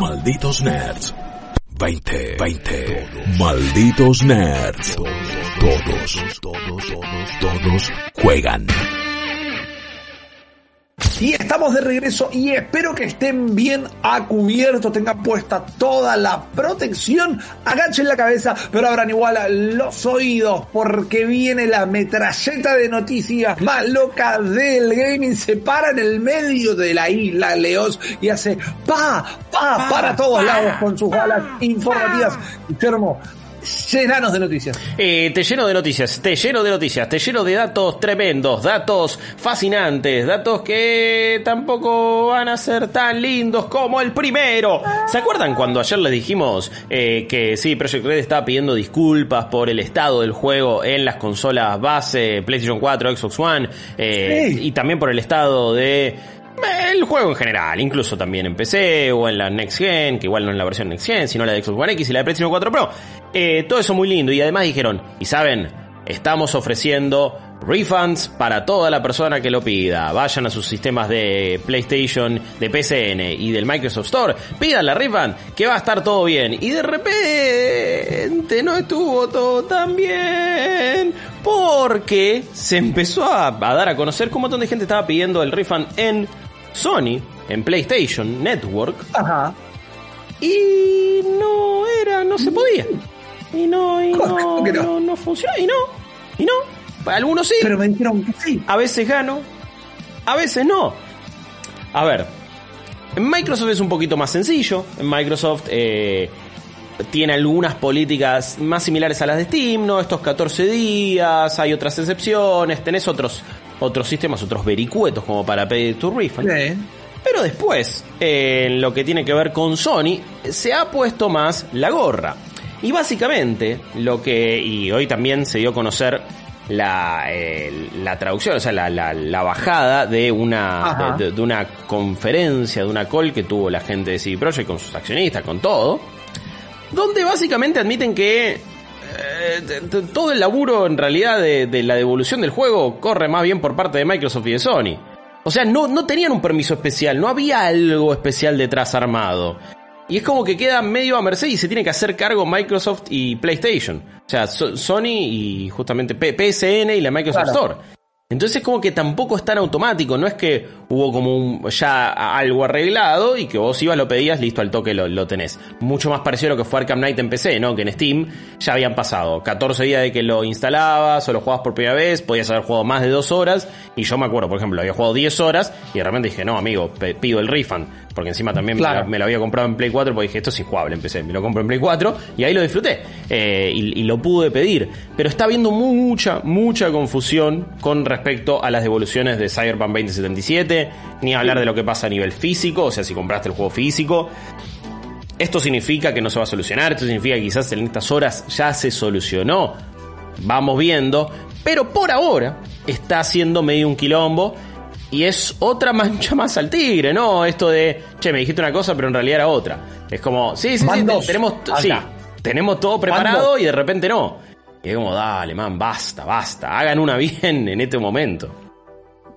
Malditos Nerds. 20, 20. Malditos Nerds. Todos, todos, todos, todos juegan. Y estamos de regreso y espero que estén bien a cubierto, tengan puesta toda la protección, agachen la cabeza, pero abran igual los oídos porque viene la metralleta de noticias más loca del gaming, se para en el medio de la isla Leos y hace pa, pa, para todos lados con sus balas informativas. Guillermo, llenanos de noticias. Eh, te lleno de noticias, te lleno de noticias, te lleno de datos tremendos, datos fascinantes, datos que tampoco van a ser tan lindos como el primero. ¿Se acuerdan cuando ayer les dijimos eh, que sí, Project Red estaba pidiendo disculpas por el estado del juego en las consolas base, PlayStation 4, Xbox One, eh, Sí. y también por el estado de el juego en general, incluso también en PC o en la Next Gen, que igual no es la versión Next Gen, sino la de Xbox One X y la de PlayStation 4 Pro. Eh, todo eso muy lindo y además dijeron, y saben, estamos ofreciendo refunds para toda la persona que lo pida. Vayan a sus sistemas de PlayStation, de PCN y del Microsoft Store, pidan la refund, que va a estar todo bien. Y de repente no estuvo todo tan bien. Porque se empezó a, a dar a conocer que un montón de gente estaba pidiendo el refund en Sony, en PlayStation Network, Ajá. y no era, no se podía. Y no, y ¿Cómo- no, no? no, no funcionó, y no, y no. Algunos sí, Pero me dijeron que sí. a veces gano, a veces no. A ver, en Microsoft es un poquito más sencillo. En Microsoft eh, tiene algunas políticas más similares a las de Steam, ¿no? Estos 14 días, hay otras excepciones, tenés otros, otros sistemas, otros vericuetos como para pedir tu refund. Sí. Pero después, eh, en lo que tiene que ver con Sony, se ha puesto más la gorra. Y básicamente, lo que. Y hoy también se dio a conocer la, eh, la traducción, o sea, la, la- la bajada de una, de una conferencia, de una call que tuvo la gente de CD Projekt con sus accionistas, con todo. Donde básicamente admiten que. Eh, todo el laburo en realidad de, de la devolución del juego corre más bien por parte de Microsoft y de Sony. O sea, no, no tenían un permiso especial, no había algo especial detrás armado. Y es como que queda medio a merced y se tiene que hacer cargo Microsoft y PlayStation. O sea, So- Sony y justamente PSN y la Microsoft Claro. Store. Entonces como que tampoco es tan automático, no es que hubo como un, ya algo arreglado y que vos ibas, lo pedías, listo, al toque lo, tenés. Mucho más parecido a lo que fue Arkham Knight en PC, ¿no? Que en Steam ya habían pasado 14 días de que lo instalabas o lo jugabas por primera vez, podías haber jugado más de dos horas y yo me acuerdo, por ejemplo, había jugado 10 horas y de repente dije, no, amigo, pido el refund, porque encima también me lo había comprado en Play 4 porque dije, esto es injugable en PC, me lo compro en Play 4 y ahí lo disfruté eh, y, y lo pude pedir. Pero está habiendo mucha, mucha confusión con respecto a las devoluciones de Cyberpunk 2077, ni hablar de lo que pasa a nivel físico, o sea, si compraste el juego físico. Esto significa que no se va a solucionar, esto significa que quizás en estas horas ya se solucionó. Vamos viendo, pero por ahora está haciendo medio un quilombo y es otra mancha más al tigre, ¿no? Esto de, che, me dijiste una cosa, pero en realidad era otra. Es como, sí, sí, sí, tenemos, sí, tenemos todo preparado y de repente no. Y es como, dale, man, basta, basta, hagan una bien en este momento.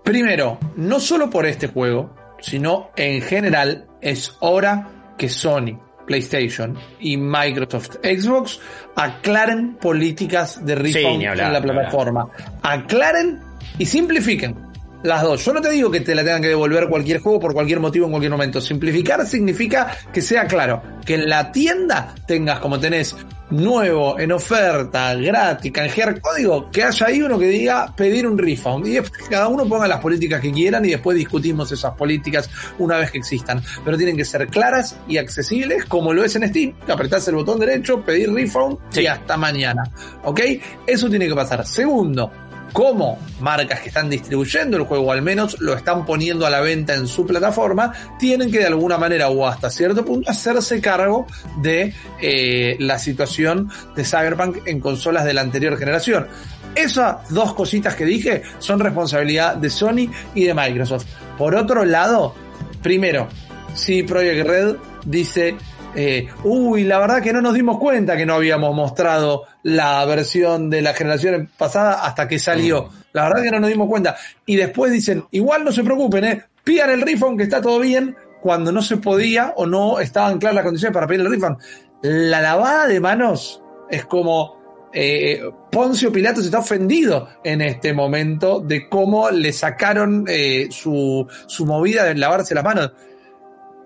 Primero, no solo por este juego, sino en general es hora que Sony, PlayStation y Microsoft Xbox aclaren políticas de refund hablar, en la plataforma. Aclaren y simplifiquen. Las dos. Yo no te digo que te la tengan que devolver cualquier juego por cualquier motivo en cualquier momento. Simplificar significa que sea claro, que en la tienda tengas como tenés nuevo, en oferta, gratis, canjear código, que haya ahí uno que diga pedir un refund. Y después que cada uno ponga las políticas que quieran y después discutimos esas políticas una vez que existan. Pero tienen que ser claras y accesibles como lo es en Steam, que apretás el botón derecho, pedir refund Sí. y hasta mañana. ¿Ok? Eso tiene que pasar. Segundo, cómo marcas que están distribuyendo el juego, al menos lo están poniendo a la venta en su plataforma, tienen que de alguna manera o hasta cierto punto hacerse cargo de eh, la situación de Cyberpunk en consolas de la anterior generación. Esas dos cositas que dije son responsabilidad de Sony y de Microsoft. Por otro lado, primero, si Project Red dice eh, uy, la verdad que no nos dimos cuenta que no habíamos mostrado la versión de la generación pasada hasta que salió. La verdad que no nos dimos cuenta. Y después dicen, igual no se preocupen, eh, pidan el refund que está todo bien, cuando no se podía o no estaban claras las condiciones para pedir el refund. La lavada de manos es como eh, Poncio Pilatos está ofendido en este momento de cómo le sacaron eh, su, su movida de lavarse las manos.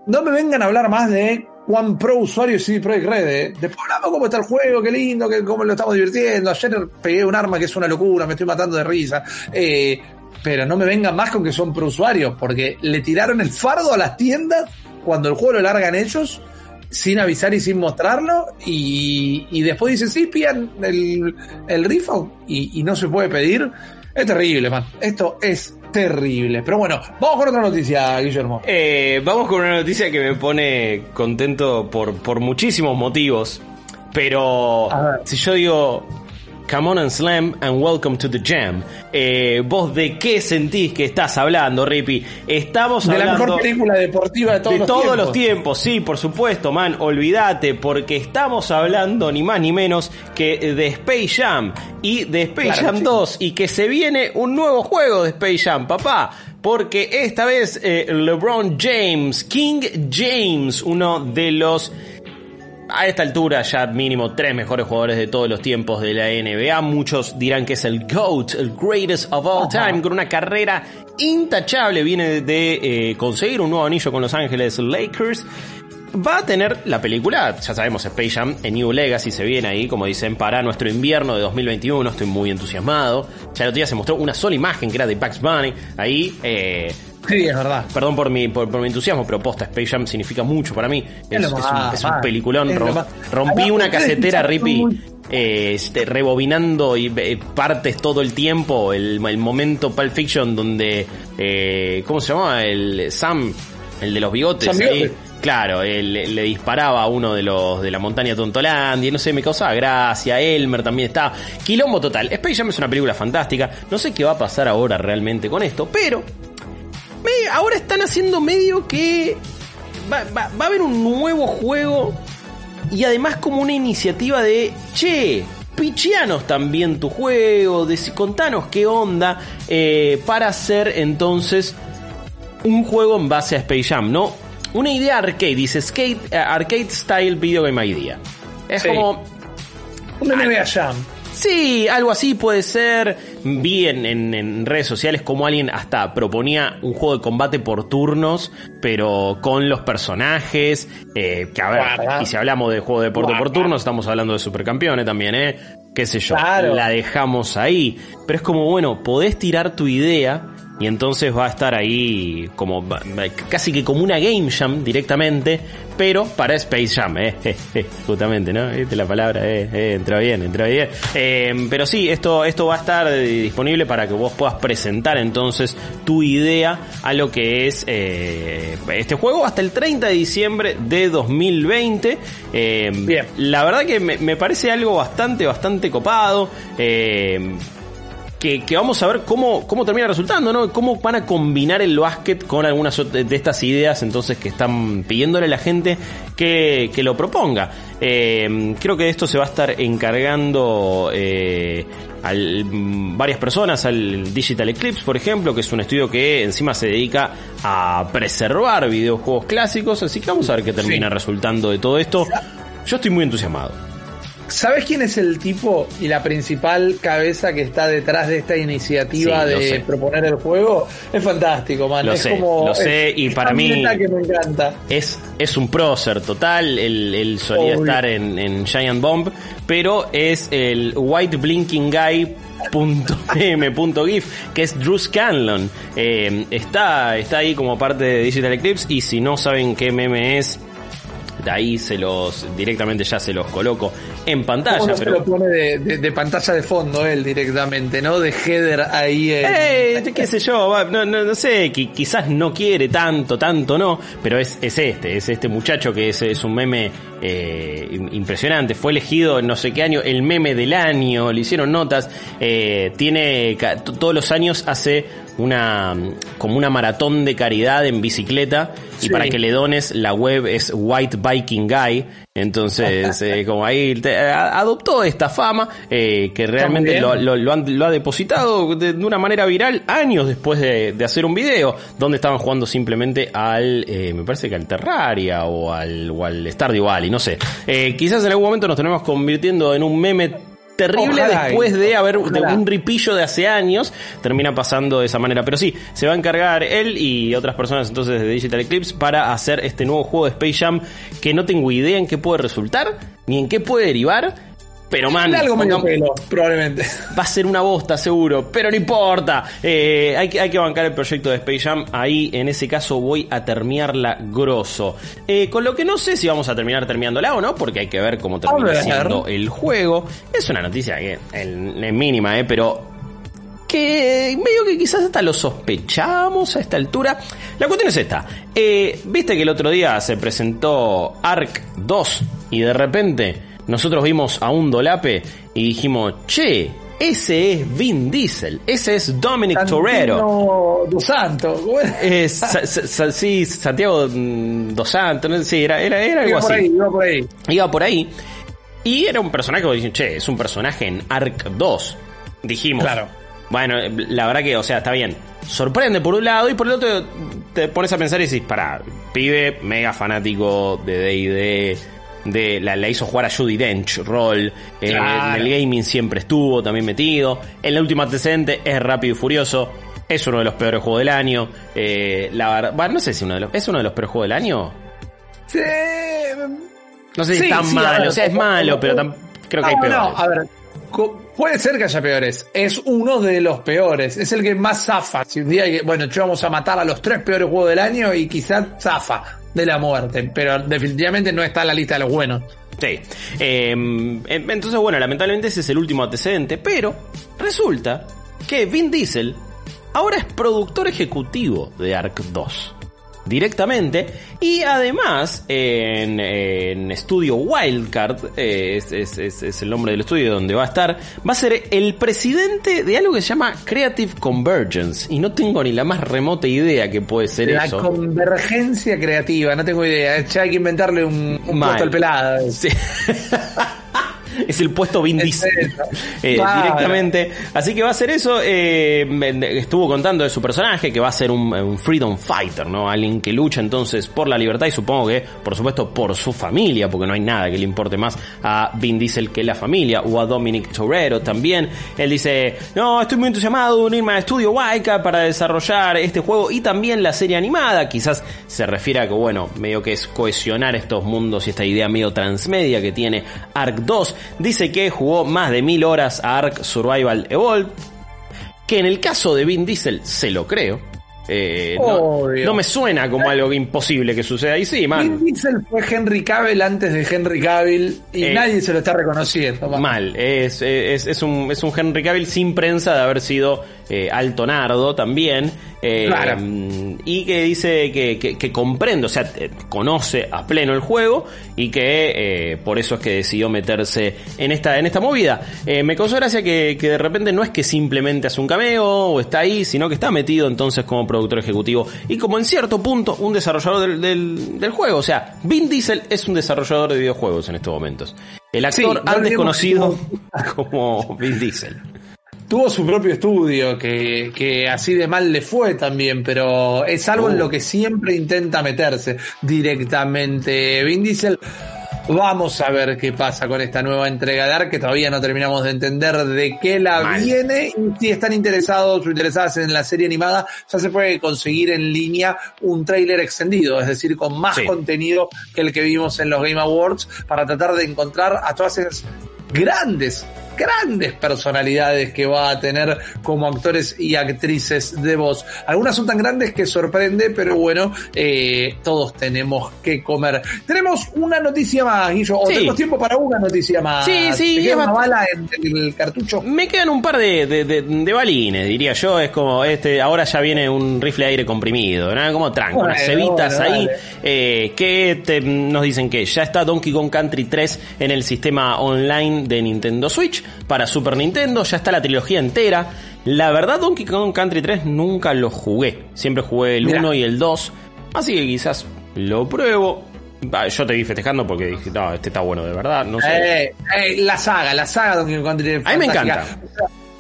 No me vengan a hablar más de Juan Pro usuario y CD Projekt Red. ¿eh? Después hablamos cómo está el juego, qué lindo, que cómo lo estamos divirtiendo. Ayer pegué un arma que es una locura, me estoy matando de risa. Eh, pero no me vengan más con que son pro usuarios, porque le tiraron el fardo a las tiendas cuando el juego lo largan ellos, sin avisar y sin mostrarlo, y, y después dicen, sí, pidan el, el y no se puede pedir. Es terrible, man. Esto es terrible. Pero bueno, vamos con otra noticia, Guillermo. Eh, vamos con una noticia que me pone contento por, por muchísimos motivos. Pero si yo digo, come on and slam and welcome to the jam, eh, vos de qué sentís que estás hablando, Rippy? Estamos De la hablando mejor película deportiva de todos de los todos tiempos. los tiempos, sí, por supuesto, man, olvídate, porque estamos hablando ni más ni menos que de Space Jam y de Space Claro, Jam sí. 2 y que se viene un nuevo juego de Space Jam, papá. Porque esta vez eh, LeBron James, King James, uno de los a esta altura ya mínimo tres mejores jugadores de todos los tiempos de la NBA. Muchos dirán que es el GOAT, el greatest of all time, con una carrera intachable. Viene de eh, conseguir un nuevo anillo con Los Ángeles Lakers. Va a tener la película, ya sabemos, Space Jam, en New Legacy se viene ahí, como dicen, para nuestro invierno de 2021. Estoy muy entusiasmado. Ya el otro día se mostró una sola imagen que era de Bugs Bunny. Ahí, eh, Sí, es verdad. Perdón por mi, por, por mi entusiasmo, pero posta, Space Jam significa mucho para mí. Es, un, es peliculón. Rom- rompí una casetera, Rippy, eh, este, rebobinando y eh, partes todo el tiempo. El, el momento Pulp Fiction donde, eh, ¿cómo se llamaba? El Sam, el de los bigotes. Ahí. Claro, él, le disparaba a uno de los de la montaña Tontolandia, no sé, me causaba gracia, Elmer también estaba. Quilombo total. Space Jam es una película fantástica. No sé qué va a pasar ahora realmente con esto, pero me- ahora están haciendo medio que va, va- va a haber un nuevo juego y además como una iniciativa de, che, pichianos también tu juego, dec- contanos qué onda eh, para hacer entonces un juego en base a Space Jam, ¿no? Una idea arcade, dice skate, eh, arcade style video game idea. Es Sí. como, Un NBA Jam. Sí, algo así puede ser. Vi en, en- en redes sociales como alguien hasta proponía un juego de combate por turnos, pero con los personajes. eh, que a ver, Guarda. y si hablamos de juego de deporte por turnos, estamos hablando de supercampeones también, ¿eh? Qué sé yo, Claro. la dejamos ahí. Pero es como, bueno, podés tirar tu idea. Y entonces va a estar ahí como casi que como una game jam directamente, pero para Space Jam, eh, eh, eh, justamente, ¿no? Viste la palabra, eh, eh, entró bien, entró bien. Eh, pero sí, esto, esto va a estar disponible para que vos puedas presentar entonces tu idea a lo que es eh, este juego hasta el 30 de diciembre de 2020. Eh, Bien. La verdad que me, me parece algo bastante, bastante copado. Que, que vamos a ver cómo, cómo termina resultando, ¿no? Cómo van a combinar el básquet con algunas de estas ideas entonces que están pidiéndole a la gente que, que lo proponga. Eh, creo que de esto se va a estar encargando eh, al- mm, varias personas, al Digital Eclipse, por ejemplo, que es un estudio que encima se dedica a preservar videojuegos clásicos, así que vamos a ver qué termina Sí. resultando de todo esto. Yo estoy muy entusiasmado. ¿Sabes quién es el tipo y la principal cabeza que está detrás de esta iniciativa Sí, de proponer el juego? Es fantástico, man. Lo es sé, como, lo sé, es- y es para mí- neta que me encanta. Es, es un prócer total, él, él solía Obvio. estar en, en Giant Bomb, pero es el White Blinking Guy .m.gif que es Drew Scanlon Eh, está, está ahí como parte de Digital Eclipse y si no saben qué meme es de ahí se los directamente ya se los coloco en pantalla se pero lo pone de, de- de pantalla de fondo él directamente, ¿no? De header ahí. en- Eh, qué sé yo, no, no, no sé, qui- quizás no quiere tanto, tanto no, pero es, es este, es este muchacho que es, es un meme eh, im- impresionante, fue elegido en no sé qué año, el meme del año, le hicieron notas, eh, tiene, todos los años hace una como una maratón de caridad en bicicleta y para que le dones la web es White Biking Guy. Entonces, eh, como ahí te- a- adoptó esta fama eh, que realmente lo, lo- lo han- lo ha depositado de, de una manera viral años después de, de hacer un video donde estaban jugando simplemente al, eh, me parece que al Terraria o al, o al Stardew Valley, no sé. Eh, quizás en algún momento nos tenemos convirtiendo en un meme terrible Ojalá, después de haber de un ripillo de hace años termina pasando de esa manera. Pero sí se va a encargar él y otras personas entonces de Digital Eclipse para hacer este nuevo juego de Space Jam que no tengo idea en qué puede resultar ni en qué puede derivar pero man algo medio pelo, probablemente. va a ser una bosta seguro, pero no importa. Eh, hay, que, hay que bancar el proyecto de Space Jam. Ahí, en ese caso, voy a terminarla grosso. Eh, con lo que no sé si vamos a terminar terminándola o no, porque hay que ver cómo termina siendo el juego. Es una noticia que es mínima, eh, pero que medio que quizás hasta lo sospechamos a esta altura. La cuestión es esta. Eh, Viste que el otro día se presentó Ark 2 y de repente nosotros vimos a un dolape y dijimos, che, ese es Vin Diesel, ese es Dominic Torero. Santino Dos Santos. Bueno, Es, Sa- Sa- Sa- sí, Santiago mm, Dos Santos, no sé, sí, era, era, era algo iba por así ahí, iba por ahí. iba por ahí. Y era un personaje decís, che, es un personaje en Ark 2. Dijimos. Claro. Bueno, eh, la verdad que, o sea, está bien. Sorprende por un lado y por el otro te pones a pensar y decís, pará, pibe mega fanático de D&D, de la, la hizo jugar a Judy Dench, rol, eh, Claro. en el gaming siempre estuvo también metido. En el último antecedente es rápido y furioso. Es uno de los peores juegos del año. Eh, la bueno, no sé si uno de los, es uno de los peores juegos del año. Sí, No sé si Sí, es tan sí, malo, ver, o sea, es como- malo, pero creo que hay no, peores. no, a ver. Puede ser que haya peores. Es uno de los peores. Es el que más zafa. Si un día, hay que- bueno, vamos a matar a los tres peores juegos del año y quizás zafa de la muerte. Pero definitivamente no está en la lista de los buenos. Sí. Eh, entonces, bueno, lamentablemente ese es el último antecedente, pero resulta que Vin Diesel ahora es productor ejecutivo de Ark 2. Directamente. Y además, en, en estudio Wildcard, eh, es, es- es- es el nombre del estudio donde va a estar, va a ser el presidente de algo que se llama Creative Convergence. Y no tengo ni la más remota idea que puede ser La eso. convergencia creativa, no tengo idea. Ya hay que inventarle un, un puesto al pelado. Sí. es el puesto Vin Es Diesel. Eh, Claro. directamente. Así que va a ser eso. eh, estuvo contando de su personaje que va a ser un, un freedom fighter, ¿no? Alguien que lucha entonces por la libertad y supongo que, por supuesto, por su familia, porque no hay nada que le importe más a Vin Diesel que la familia, o a Dominic Torero también. Él dice, no, estoy muy entusiasmado de unirme a Estudio Waika para desarrollar este juego y también la serie animada. Quizás se refiere a que, bueno, medio que es cohesionar estos mundos y esta idea medio transmedia que tiene Ark 2. Dice que jugó más de mil horas a Ark Survival Evolved, que en el caso de Vin Diesel se lo creo. Eh, no, me suena como algo imposible que suceda. Y sí, man. Vin Diesel fue Henry Cavill antes de Henry Cavill y Eh, nadie se lo está reconociendo. man. Mal, es, es, es un, es un Henry Cavill sin prensa de haber sido eh, alto nardo también. eh, Claro. Y que dice que, que, que comprende, o sea, eh, conoce a pleno el juego y que eh, por eso es que decidió meterse en esta, en esta movida. Eh, me causó gracia que, que de repente no es que simplemente hace un cameo o está ahí, sino que está metido entonces como productor ejecutivo y como en cierto punto un desarrollador del, del, del juego. O sea, Vin Diesel es un desarrollador de videojuegos en estos momentos. El Sí, actor no antes conocido como Vin Diesel. Tuvo su propio estudio, que, que así de mal le fue también, pero es algo en Uh. lo que siempre intenta meterse directamente. Vin Diesel, vamos a ver qué pasa con esta nueva entrega de Ark, que todavía no terminamos de entender de qué la Mal. viene. Y si están interesados o interesadas en la serie animada, ya se puede conseguir en línea un tráiler extendido, es decir, con más Sí. contenido que el que vimos en los Game Awards, para tratar de encontrar a todas esas grandes, grandes personalidades que va a tener como actores y actrices de voz. Algunas son tan grandes que sorprende, pero bueno, eh, todos tenemos que comer. Tenemos una noticia más, Guillo, o Sí. tenemos tiempo para una noticia más. Sí, sí, ¿Te queda una bala en el cartucho? Me quedan un par de, de, de- de balines, diría yo. Es como, este, ahora ya viene un rifle de aire comprimido, ¿no? Como tranco, Bueno, unas cebitas bueno, ahí. dale. eh, que te- nos dicen que ya está Donkey Kong Country 3 en el sistema online de Nintendo Switch para Super Nintendo. Ya está la trilogía entera. La verdad, Donkey Kong Country 3 nunca lo jugué. Siempre jugué el Mirá. 1 y el 2. Así que quizás lo pruebo. Va, Yo te vi festejando porque dije, no, este está bueno de verdad. No sé. Eh, eh, la saga, la saga Donkey Kong Country. es A mí me encanta.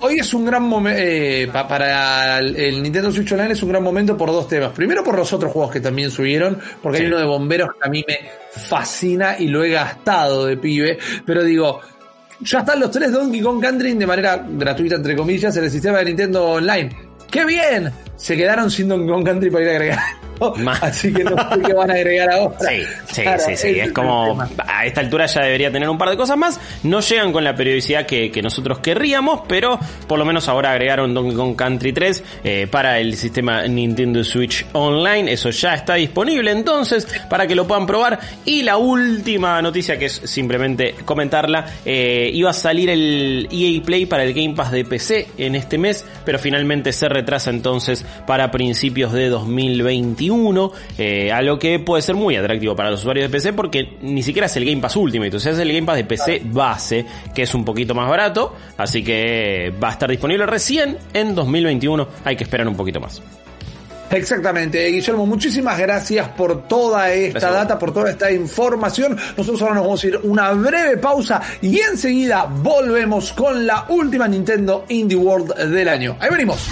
Hoy es un gran momento para el, el Nintendo Switch Online es un gran momento por dos temas. Primero por los otros juegos que también subieron, porque Sí. hay uno de bomberos que a mí me fascina y lo he gastado de pibe. Pero digo, ya están los tres Donkey Kong Country de manera gratuita entre comillas en el sistema de Nintendo Online. ¡Qué bien! Se quedaron sin Donkey Kong Country para ir a agregar. Así que no sé qué van a agregar ahora. Sí, sí, Claro, sí, sí. Es como a esta altura ya debería tener un par de cosas más. No llegan con la periodicidad que, que nosotros querríamos, pero por lo menos ahora agregaron Donkey Kong Country 3 eh, para el sistema Nintendo Switch Online. Eso ya está disponible entonces para que lo puedan probar. Y la última noticia que es simplemente comentarla, eh, iba a salir el EA Play para el Game Pass de PC en este mes, pero finalmente se retrasa entonces para principios de 2021, eh, a lo que puede ser muy atractivo para los usuarios de PC porque ni siquiera es el Game Pass Ultimate, o sea, es el Game Pass de PC base, que es un poquito más barato, así que va a estar disponible recién en 2021, hay que esperar un poquito más. Exactamente, Guillermo, muchísimas gracias por toda esta Gracias. data, por toda esta información. Nosotros ahora nos vamos a ir una breve pausa y enseguida volvemos con la última Nintendo Indie World del año. Ahí venimos.